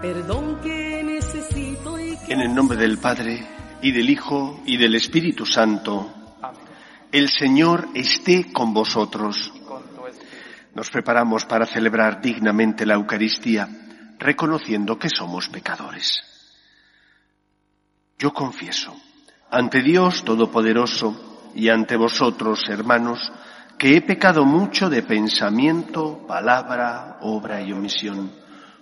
Perdón que necesito En el nombre del Padre, y del Hijo, y del Espíritu Santo, el Señor esté con vosotros. Nos preparamos para celebrar dignamente la Eucaristía, reconociendo que somos pecadores. Yo confieso, ante Dios Todopoderoso y ante vosotros, hermanos, que he pecado mucho de pensamiento, palabra, obra y omisión,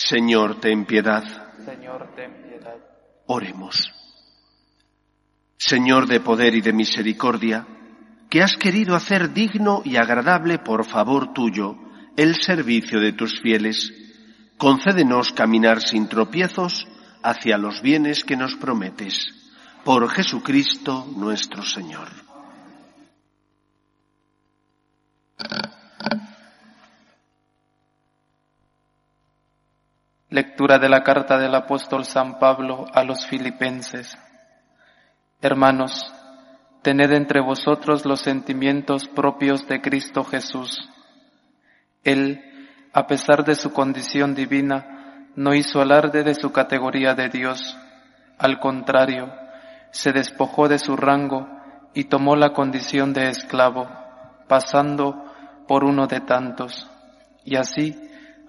Señor, ten piedad. Señor, ten piedad. Oremos. Señor de poder y de misericordia, que has querido hacer digno y agradable por favor tuyo el servicio de tus fieles, concédenos caminar sin tropiezos hacia los bienes que nos prometes. Por Jesucristo nuestro Señor. Lectura de la carta del apóstol San Pablo a los filipenses. Hermanos, tened entre vosotros los sentimientos propios de Cristo Jesús. Él, a pesar de su condición divina, no hizo alarde de su categoría de Dios. Al contrario, se despojó de su rango y tomó la condición de esclavo, pasando por uno de tantos, y así,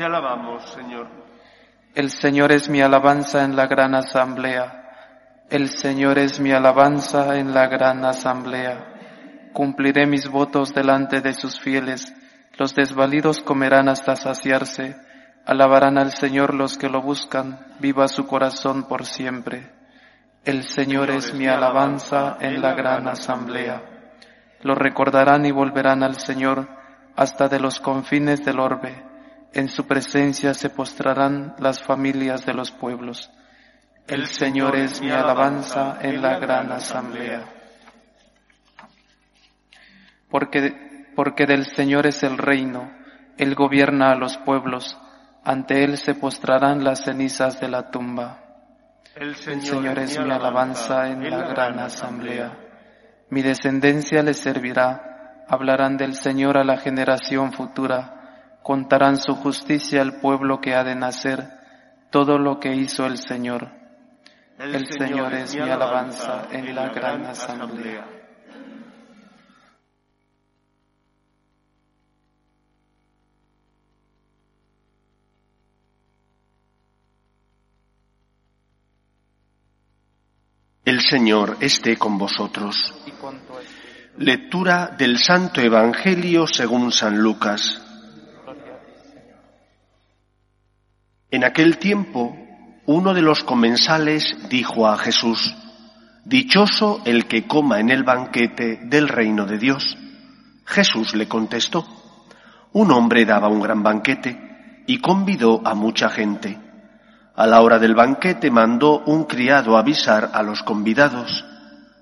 Te alabamos, Señor. El Señor es mi alabanza en la gran asamblea. El Señor es mi alabanza en la gran asamblea. Cumpliré mis votos delante de sus fieles. Los desvalidos comerán hasta saciarse. Alabarán al Señor los que lo buscan. Viva su corazón por siempre. El Señor es mi alabanza en la gran asamblea. Lo recordarán y volverán al Señor hasta de los confines del orbe. En su presencia se postrarán las familias de los pueblos. El Señor es mi alabanza en la gran asamblea. Porque, porque del Señor es el reino, Él gobierna a los pueblos, ante Él se postrarán las cenizas de la tumba. El Señor, es mi alabanza en la gran asamblea. Mi descendencia le servirá hablarán del Señor a la generación futura, contarán su justicia al pueblo que ha de nacer, todo lo que hizo el Señor. El, Señor, es mi alabanza en la gran asamblea. El Señor esté con vosotros. Lectura del Santo Evangelio según San Lucas. En aquel tiempo, uno de los comensales dijo a Jesús, Dichoso el que coma en el banquete del reino de Dios. Jesús le contestó, Un hombre daba un gran banquete y convidó a mucha gente. A la hora del banquete mandó un criado avisar a los convidados,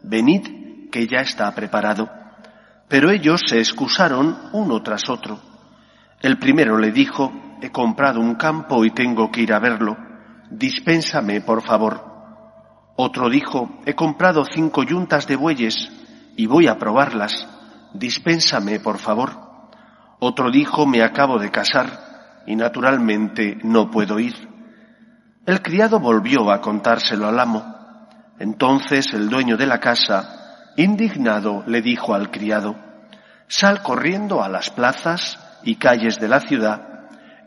Venid que ya está preparado. Pero ellos se excusaron uno tras otro. El primero le dijo, he comprado un campo y tengo que ir a verlo. Dispénsame, por favor. Otro dijo, he comprado cinco yuntas de bueyes y voy a probarlas. Dispénsame, por favor. Otro dijo, me acabo de casar y naturalmente no puedo ir. El criado volvió a contárselo al amo. Entonces el dueño de la casa, indignado, le dijo al criado, Sal corriendo a las plazas y calles de la ciudad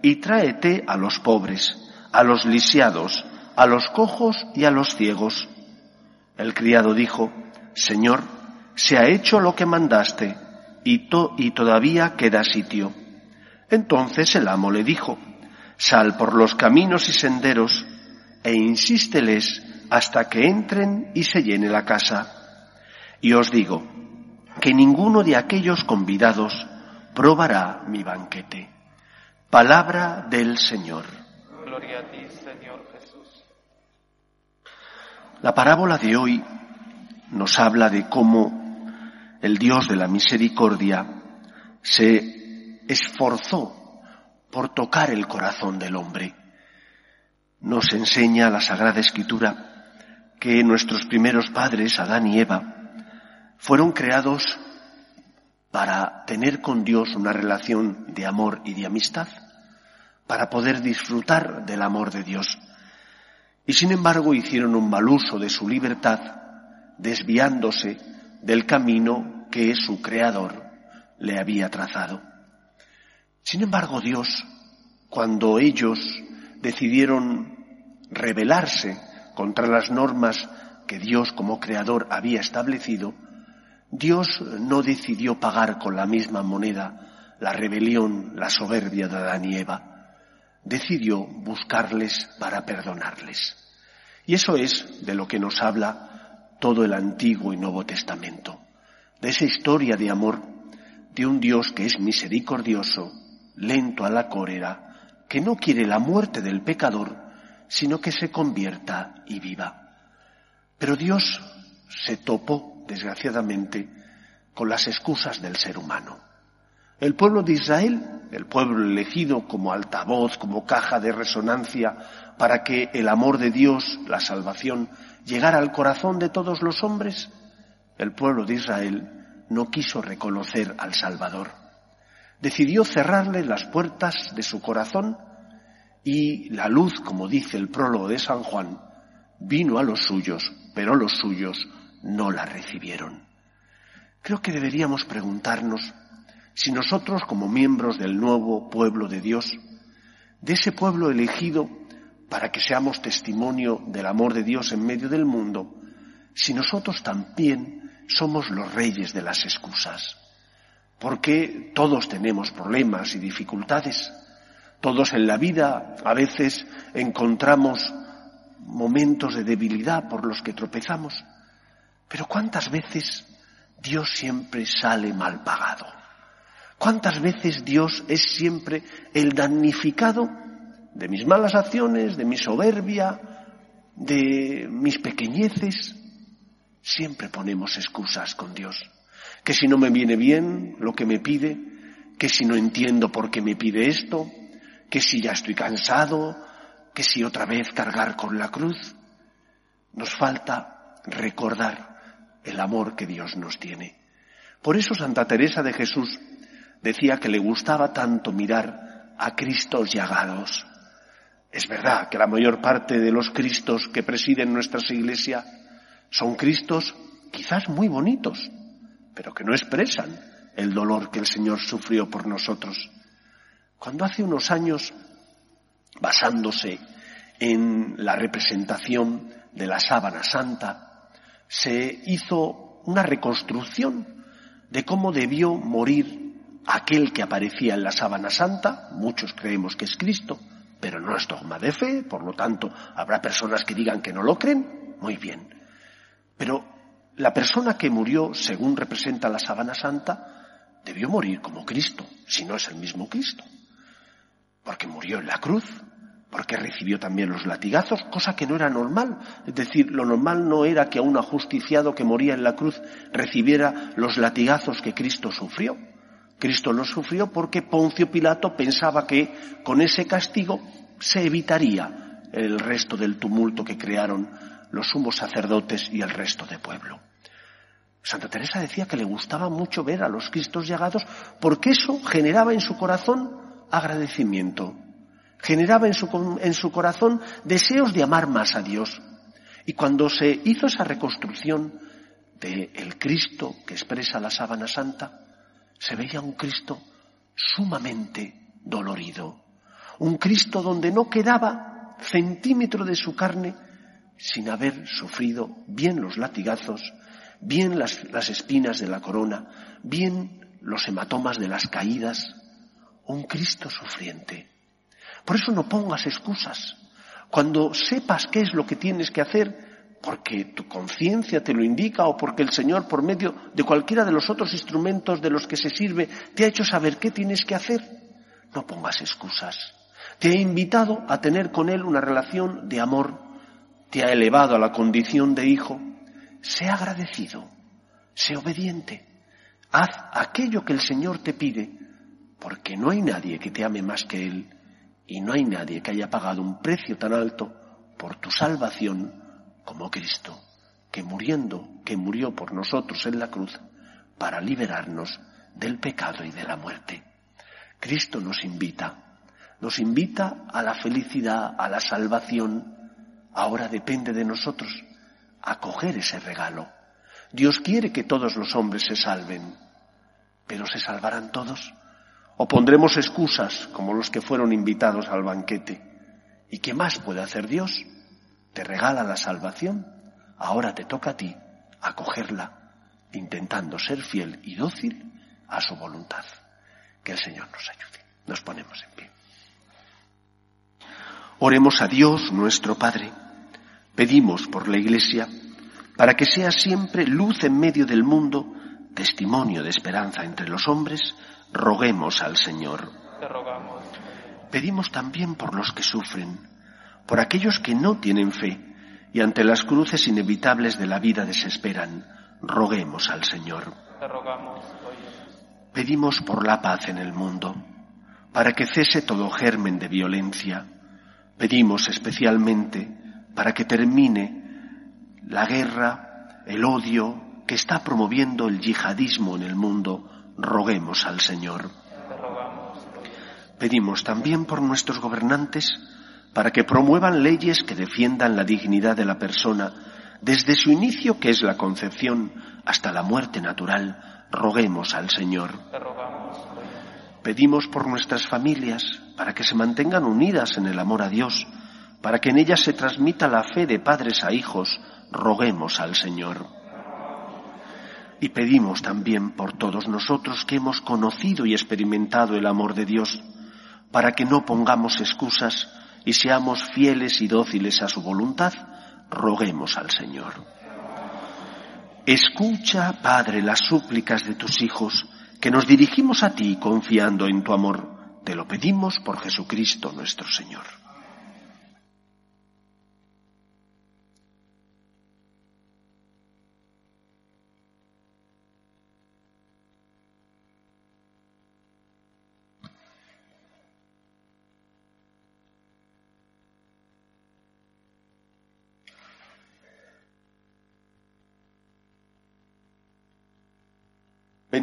y tráete a los pobres, a los lisiados, a los cojos y a los ciegos. El criado dijo, Señor, se ha hecho lo que mandaste y, y todavía queda sitio. Entonces el amo le dijo, Sal por los caminos y senderos e insísteles hasta que entren y se llene la casa. Y os digo que ninguno de aquellos convidados probará mi banquete. Palabra del Señor. Gloria a ti, Señor Jesús. La parábola de hoy nos habla de cómo el Dios de la misericordia se esforzó por tocar el corazón del hombre. Nos enseña la Sagrada Escritura que nuestros primeros padres, Adán y Eva, fueron creados para tener con Dios una relación de amor y de amistad, para poder disfrutar del amor de Dios. Y sin embargo hicieron un mal uso de su libertad, desviándose del camino que su Creador le había trazado. Sin embargo, Dios, cuando ellos decidieron rebelarse contra las normas que Dios como creador había establecido, Dios no decidió pagar con la misma moneda la rebelión, la soberbia de Adán y Eva. Decidió buscarles para perdonarles. Y eso es de lo que nos habla todo el Antiguo y Nuevo Testamento, de esa historia de amor de un Dios que es misericordioso, lento a la cólera, que no quiere la muerte del pecador, sino que se convierta y viva. Pero Dios se topó, desgraciadamente, con las excusas del ser humano. El pueblo de Israel, el pueblo elegido como altavoz, como caja de resonancia para que el amor de Dios, la salvación, llegara al corazón de todos los hombres, el pueblo de Israel no quiso reconocer al Salvador. Decidió cerrarle las puertas de su corazón y la luz, como dice el prólogo de San Juan, vino a los suyos, pero los suyos no la recibieron. Creo que deberíamos preguntarnos si nosotros, como miembros del nuevo pueblo de Dios, de ese pueblo elegido para que seamos testimonio del amor de Dios en medio del mundo, si nosotros también somos los reyes de las excusas. Porque todos tenemos problemas y dificultades. Todos en la vida a veces encontramos momentos de debilidad por los que tropezamos. Pero ¿cuántas veces Dios siempre sale mal pagado? ¿Cuántas veces Dios es siempre el damnificado de mis malas acciones, de mi soberbia, de mis pequeñeces? Siempre ponemos excusas con Dios. Que si no me viene bien lo que me pide, que si no entiendo por qué me pide esto, que si ya estoy cansado, que si otra vez cargar con la cruz. Nos falta recordar el amor que Dios nos tiene. Por eso Santa Teresa de Jesús decía que le gustaba tanto mirar a Cristos llagados. Es verdad que la mayor parte de los Cristos que presiden nuestras iglesias son Cristos quizás muy bonitos, pero que no expresan el dolor que el Señor sufrió por nosotros. Cuando hace unos años, basándose en la representación de la sábana santa, se hizo una reconstrucción de cómo debió morir aquel que aparecía en la sábana santa, muchos creemos que es Cristo, pero no es dogma de fe, por lo tanto habrá personas que digan que no lo creen, muy bien. Pero la persona que murió, según representa la sábana santa, debió morir como Cristo, si no es el mismo Cristo, porque murió en la cruz, porque recibió también los latigazos, cosa que no era normal. Es decir, lo normal no era que a un ajusticiado que moría en la cruz recibiera los latigazos que Cristo sufrió. Cristo los sufrió porque Poncio Pilato pensaba que con ese castigo se evitaría el resto del tumulto que crearon los sumos sacerdotes y el resto del pueblo. Santa Teresa decía que le gustaba mucho ver a los Cristos llagados porque eso generaba en su corazón agradecimiento, generaba en su, en su corazón deseos de amar más a Dios. Y cuando se hizo esa reconstrucción del Cristo que expresa la sábana santa, se veía un Cristo sumamente dolorido, un Cristo donde no quedaba centímetro de su carne sin haber sufrido bien los latigazos, bien las, las espinas de la corona, bien los hematomas de las caídas, un Cristo sufriente. Por eso no pongas excusas. Cuando sepas qué es lo que tienes que hacer, porque tu conciencia te lo indica o porque el Señor, por medio de cualquiera de los otros instrumentos de los que se sirve, te ha hecho saber qué tienes que hacer, no pongas excusas. Te ha invitado a tener con Él una relación de amor, te ha elevado a la condición de hijo. Sé agradecido, sé obediente, haz aquello que el Señor te pide, porque no hay nadie que te ame más que Él y no hay nadie que haya pagado un precio tan alto por tu salvación como Cristo, que muriendo, que murió por nosotros en la cruz para liberarnos del pecado y de la muerte. Cristo nos invita, nos invita a la felicidad, a la salvación. Ahora depende de nosotros acoger ese regalo. Dios quiere que todos los hombres se salven, pero ¿se salvarán todos? O pondremos excusas como los que fueron invitados al banquete. ¿Y qué más puede hacer Dios? Te regala la salvación. Ahora te toca a ti acogerla, intentando ser fiel y dócil a su voluntad. Que el Señor nos ayude. Nos ponemos en pie. Oremos a Dios nuestro Padre. Pedimos por la Iglesia para que sea siempre luz en medio del mundo, testimonio de esperanza entre los hombres, roguemos al Señor. Pedimos también por los que sufren, por aquellos que no tienen fe y ante las cruces inevitables de la vida desesperan. Roguemos al Señor. Pedimos por la paz en el mundo, para que cese todo germen de violencia. Pedimos especialmente para que termine la guerra, el odio que está promoviendo el yihadismo en el mundo roguemos al Señor. Pedimos también por nuestros gobernantes para que promuevan leyes que defiendan la dignidad de la persona desde su inicio, que es la concepción, hasta la muerte natural. Roguemos al Señor. Pedimos por nuestras familias para que se mantengan unidas en el amor a Dios, para que en ellas se transmita la fe de padres a hijos. Roguemos al Señor. Y pedimos también por todos nosotros que hemos conocido y experimentado el amor de Dios, para que no pongamos excusas y seamos fieles y dóciles a su voluntad, roguemos al Señor. Escucha, Padre, las súplicas de tus hijos, que nos dirigimos a ti confiando en tu amor. Te lo pedimos por Jesucristo nuestro Señor.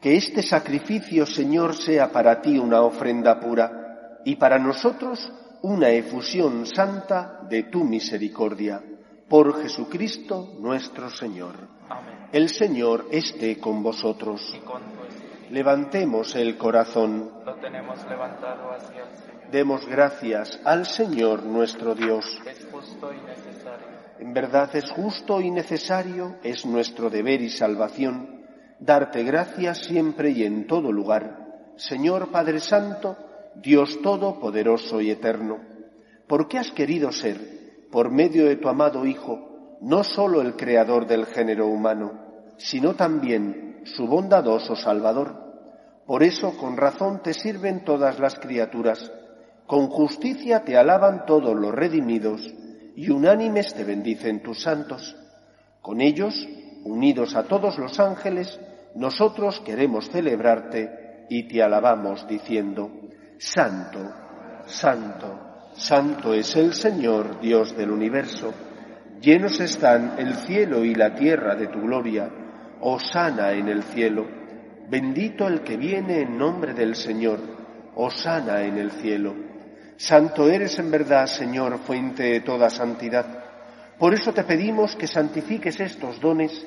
Que este sacrificio, Señor, sea para ti una ofrenda pura y para nosotros una efusión santa de tu misericordia. Por Jesucristo nuestro Señor. El Señor esté con vosotros. Levantemos el corazón. Lo tenemos levantado hacia el Señor. Demos gracias al Señor nuestro Dios. Es justo y necesario. En verdad es justo y necesario, es nuestro deber y salvación, darte gracias siempre y en todo lugar, Señor Padre Santo, Dios Todopoderoso y Eterno, porque has querido ser, por medio de tu amado Hijo, no sólo el Creador del género humano, sino también su bondadoso Salvador. Por eso con razón te sirven todas las criaturas, con justicia te alaban todos los redimidos, y unánimes te bendicen tus santos. Con ellos, unidos a todos los ángeles, nosotros queremos celebrarte y te alabamos diciendo, Santo, Santo, Santo es el Señor, Dios del universo. Llenos están el cielo y la tierra de tu gloria. Osana en el cielo. Bendito el que viene en nombre del Señor. Osana en el cielo. Santo eres en verdad, Señor, fuente de toda santidad. Por eso te pedimos que santifiques estos dones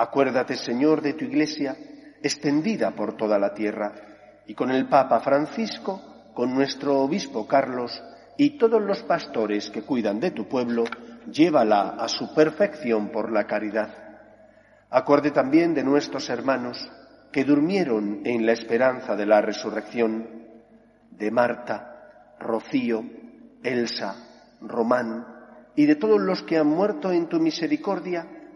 Acuérdate, Señor, de tu Iglesia, extendida por toda la tierra, y con el Papa Francisco, con nuestro Obispo Carlos y todos los pastores que cuidan de tu pueblo, llévala a su perfección por la caridad. Acuerde también de nuestros hermanos que durmieron en la esperanza de la resurrección, de Marta, Rocío, Elsa, Román, y de todos los que han muerto en tu misericordia,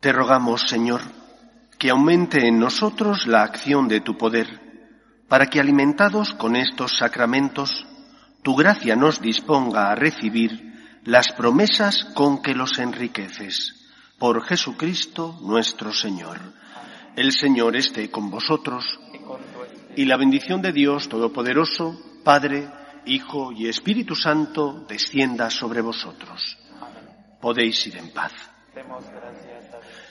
Te rogamos, Señor, que aumente en nosotros la acción de tu poder, para que alimentados con estos sacramentos, tu gracia nos disponga a recibir las promesas con que los enriqueces. Por Jesucristo nuestro Señor. El Señor esté con vosotros y la bendición de Dios Todopoderoso, Padre, Hijo y Espíritu Santo, descienda sobre vosotros. Podéis ir en paz.